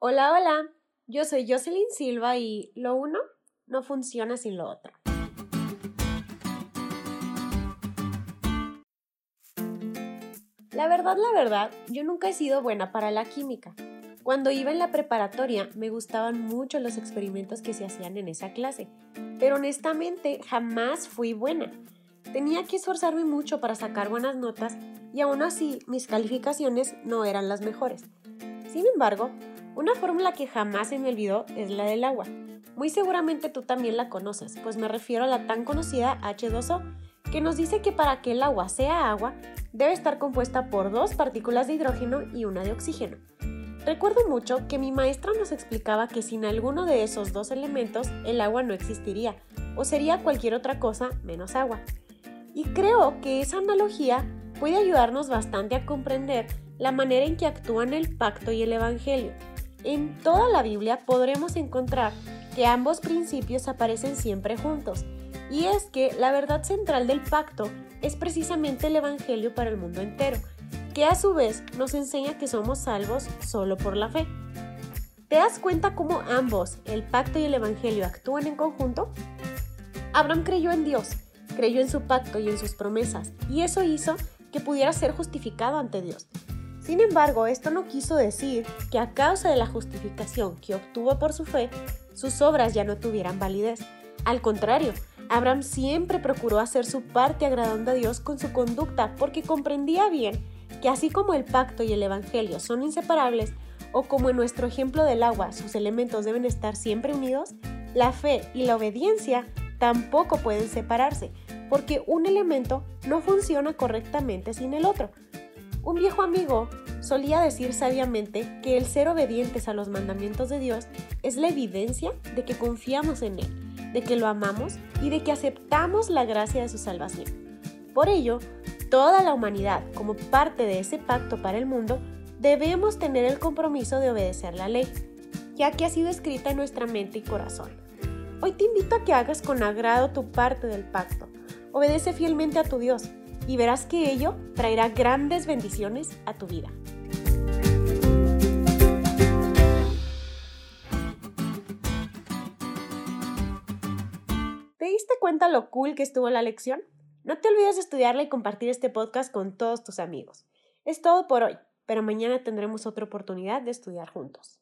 Hola, hola, yo soy Jocelyn Silva y lo uno no funciona sin lo otro. La verdad, la verdad, yo nunca he sido buena para la química. Cuando iba en la preparatoria me gustaban mucho los experimentos que se hacían en esa clase, pero honestamente jamás fui buena. Tenía que esforzarme mucho para sacar buenas notas y aún así mis calificaciones no eran las mejores. Sin embargo, una fórmula que jamás se me olvidó es la del agua. Muy seguramente tú también la conoces, pues me refiero a la tan conocida H2O, que nos dice que para que el agua sea agua, debe estar compuesta por dos partículas de hidrógeno y una de oxígeno. Recuerdo mucho que mi maestra nos explicaba que sin alguno de esos dos elementos el agua no existiría, o sería cualquier otra cosa menos agua. Y creo que esa analogía puede ayudarnos bastante a comprender la manera en que actúan el pacto y el Evangelio, en toda la Biblia podremos encontrar que ambos principios aparecen siempre juntos, y es que la verdad central del pacto es precisamente el Evangelio para el mundo entero, que a su vez nos enseña que somos salvos solo por la fe. ¿Te das cuenta cómo ambos, el pacto y el Evangelio, actúan en conjunto? Abraham creyó en Dios, creyó en su pacto y en sus promesas, y eso hizo que pudiera ser justificado ante Dios. Sin embargo, esto no quiso decir que a causa de la justificación que obtuvo por su fe, sus obras ya no tuvieran validez. Al contrario, Abraham siempre procuró hacer su parte agradando a Dios con su conducta porque comprendía bien que así como el pacto y el Evangelio son inseparables, o como en nuestro ejemplo del agua sus elementos deben estar siempre unidos, la fe y la obediencia tampoco pueden separarse, porque un elemento no funciona correctamente sin el otro. Un viejo amigo solía decir sabiamente que el ser obedientes a los mandamientos de Dios es la evidencia de que confiamos en Él, de que lo amamos y de que aceptamos la gracia de su salvación. Por ello, toda la humanidad, como parte de ese pacto para el mundo, debemos tener el compromiso de obedecer la ley, ya que ha sido escrita en nuestra mente y corazón. Hoy te invito a que hagas con agrado tu parte del pacto. Obedece fielmente a tu Dios y verás que ello traerá grandes bendiciones a tu vida. ¿Te diste cuenta lo cool que estuvo la lección? No te olvides de estudiarla y compartir este podcast con todos tus amigos. Es todo por hoy, pero mañana tendremos otra oportunidad de estudiar juntos.